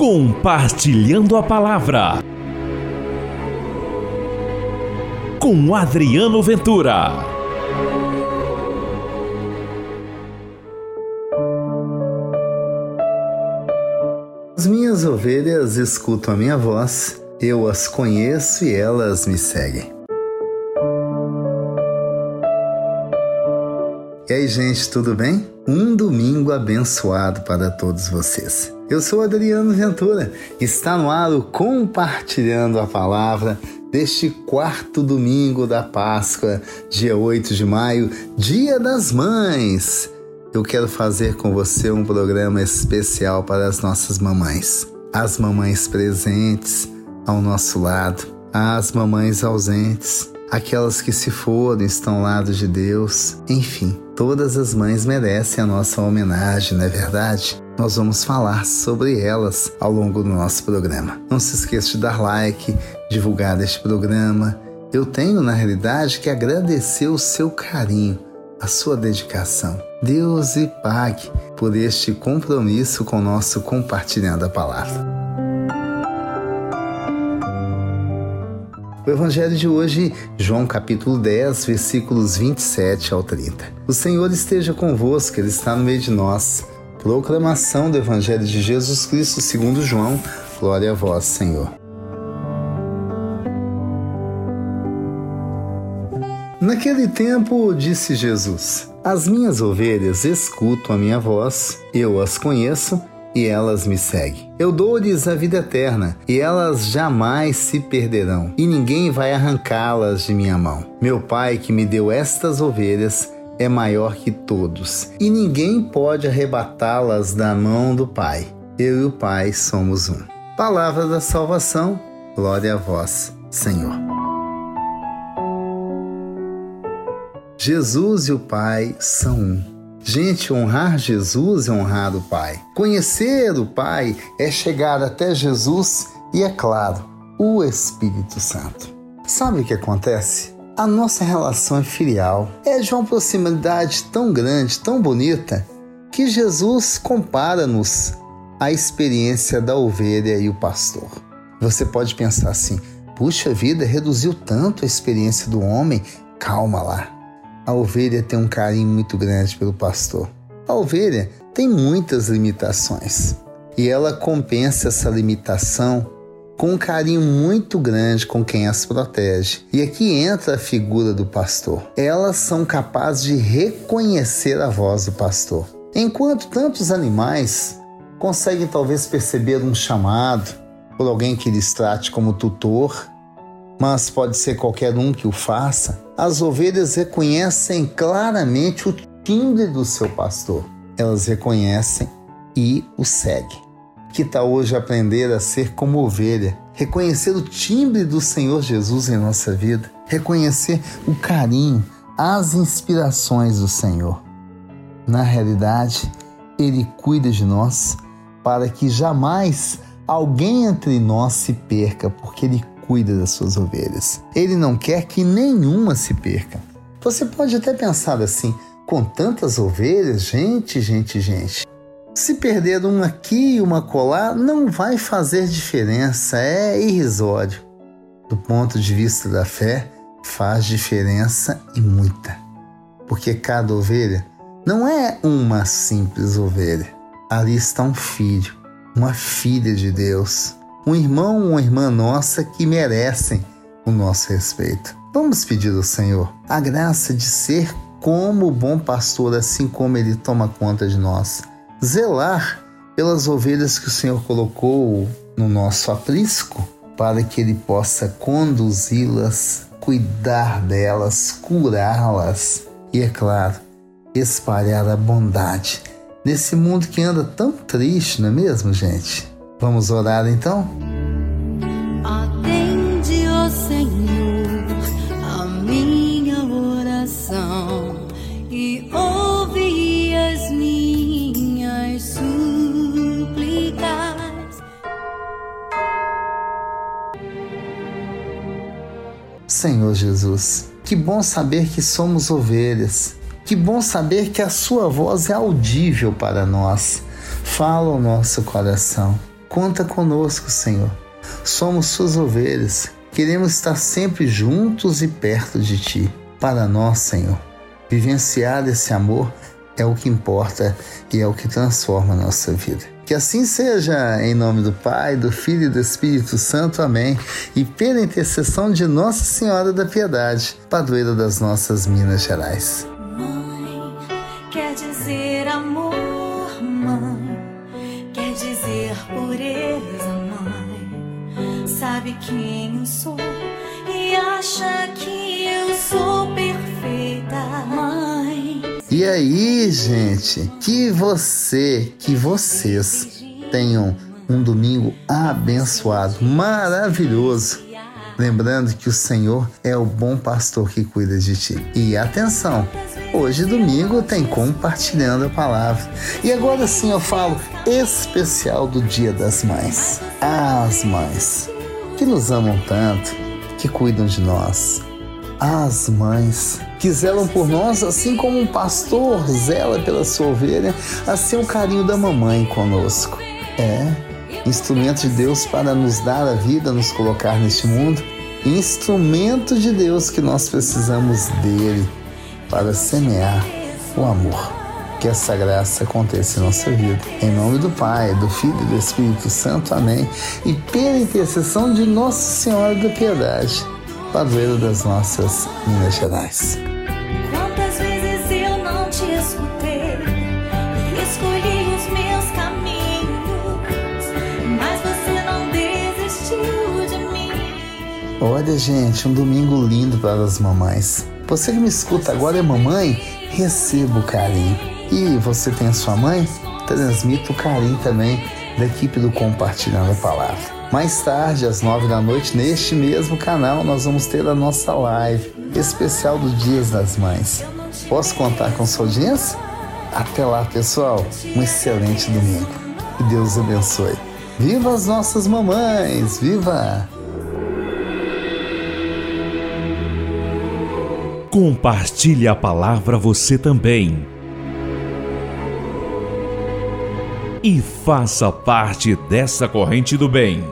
Compartilhando a Palavra com Adriano Ventura. As minhas ovelhas escutam a minha voz, eu as conheço e elas me seguem. E aí, gente, tudo bem? Um domingo abençoado para todos vocês. Eu sou Adriano Ventura. Está no ar o Compartilhando a Palavra deste quarto domingo da Páscoa, dia 8 de maio, Dia das Mães. Eu quero fazer com você um programa especial para as nossas mamães. As mamães presentes ao nosso lado, as mamães ausentes, aquelas que se foram estão ao lado de Deus, enfim, todas as mães merecem a nossa homenagem, não é verdade? Nós vamos falar sobre elas ao longo do nosso programa. Não se esqueça de dar like, divulgar este programa. Eu tenho, na realidade, que agradecer o seu carinho, a sua dedicação. Deus lhe pague por este compromisso com o nosso compartilhando a palavra. O evangelho de hoje, João capítulo 10, versículos 27 ao 30. O Senhor esteja convosco, ele está no meio de nós. Proclamação do evangelho de Jesus Cristo, segundo João. Glória a vós, Senhor. Naquele tempo, disse Jesus: As minhas ovelhas escutam a minha voz, eu as conheço e elas me seguem. Eu dou-lhes a vida eterna, e elas jamais se perderão, e ninguém vai arrancá-las de minha mão. Meu Pai, que me deu estas ovelhas, é maior que todos, e ninguém pode arrebatá-las da mão do Pai. Eu e o Pai somos um. Palavra da salvação, glória a vós, Senhor. Jesus e o Pai são um. Gente, honrar Jesus é honrar o Pai. Conhecer o Pai é chegar até Jesus e, é claro, o Espírito Santo. Sabe o que acontece? A nossa relação é filial, é de uma proximidade tão grande, tão bonita, que Jesus compara-nos à experiência da ovelha e o pastor. Você pode pensar assim: puxa vida, reduziu tanto a experiência do homem? Calma lá a ovelha tem um carinho muito grande pelo pastor. A ovelha tem muitas limitações e ela compensa essa limitação com um carinho muito grande com quem as protege. E aqui entra a figura do pastor. Elas são capazes de reconhecer a voz do pastor. Enquanto tantos animais conseguem talvez perceber um chamado por alguém que lhes trate como tutor, mas pode ser qualquer um que o faça, as ovelhas reconhecem claramente o timbre do seu pastor. Elas reconhecem e o seguem. Que tal hoje aprender a ser como ovelha? Reconhecer o timbre do Senhor Jesus em nossa vida, reconhecer o carinho, as inspirações do Senhor. Na realidade, Ele cuida de nós para que jamais alguém entre nós se perca, porque Ele cuida das suas ovelhas. Ele não quer que nenhuma se perca. Você pode até pensar assim: com tantas ovelhas, gente, gente, gente. Se perder uma aqui e uma colar, não vai fazer diferença, é irrisório. Do ponto de vista da fé, faz diferença e muita. Porque cada ovelha não é uma simples ovelha. Ali está um filho, uma filha de Deus um irmão ou uma irmã nossa que merecem o nosso respeito. Vamos pedir ao Senhor a graça de ser como o bom pastor, assim como ele toma conta de nós. Zelar pelas ovelhas que o Senhor colocou no nosso aprisco, para que ele possa conduzi-las, cuidar delas, curá-las e, é claro, espalhar a bondade nesse mundo que anda tão triste, não é mesmo, gente? Vamos orar então? Atende, ó Senhor, a minha oração e ouve as minhas súplicas. Senhor Jesus, que bom saber que somos ovelhas Que bom saber que a sua voz é audível para nós. Fala o nosso coração. Conta conosco, Senhor. Somos suas ovelhas. Queremos estar sempre juntos e perto de ti. Para nós, Senhor, vivenciar esse amor é o que importa e é o que transforma a nossa vida. Que assim seja, em nome do Pai, do Filho e do Espírito Santo. Amém. E pela intercessão de Nossa Senhora da Piedade, padroeira das nossas Minas Gerais. Pureza, mãe. Sabe quem eu sou e acha que eu sou perfeita, mãe. E aí, gente, que você, que vocês tenham um domingo abençoado, maravilhoso. Lembrando que o Senhor é o bom pastor que cuida de ti. E atenção, hoje domingo tem compartilhando a palavra. E agora sim eu falo especial do Dia das Mães. As mães que nos amam tanto, que cuidam de nós. As mães que zelam por nós, assim como um pastor zela pela sua ovelha, assim é o carinho da mamãe conosco. É, instrumento de Deus para nos dar a vida, nos colocar neste mundo, instrumento de Deus que nós precisamos dele para semear o amor. Que essa graça aconteça em nossa vida. Em nome do Pai, do Filho e do Espírito Santo. Amém. E pela intercessão de Nossa Senhora da Piedade, padroeira das nossas Minas Gerais. Quantas vezes eu não te escutei escolhi os meus caminhos, mas você não desistiu de mim. Olha, gente, um domingo lindo para as mamães. Você que me escuta agora é mamãe, receba o carinho. E você tem a sua mãe? Transmita o carinho também da equipe do Compartilhando a Palavra. Mais tarde, às nove da noite, neste mesmo canal, nós vamos ter a nossa live especial do Dias das Mães. Posso contar com sua audiência? Até lá, pessoal. Um excelente domingo. Que Deus abençoe. Viva as nossas mamães! Viva! Compartilhe a palavra você também. E faça parte dessa corrente do bem.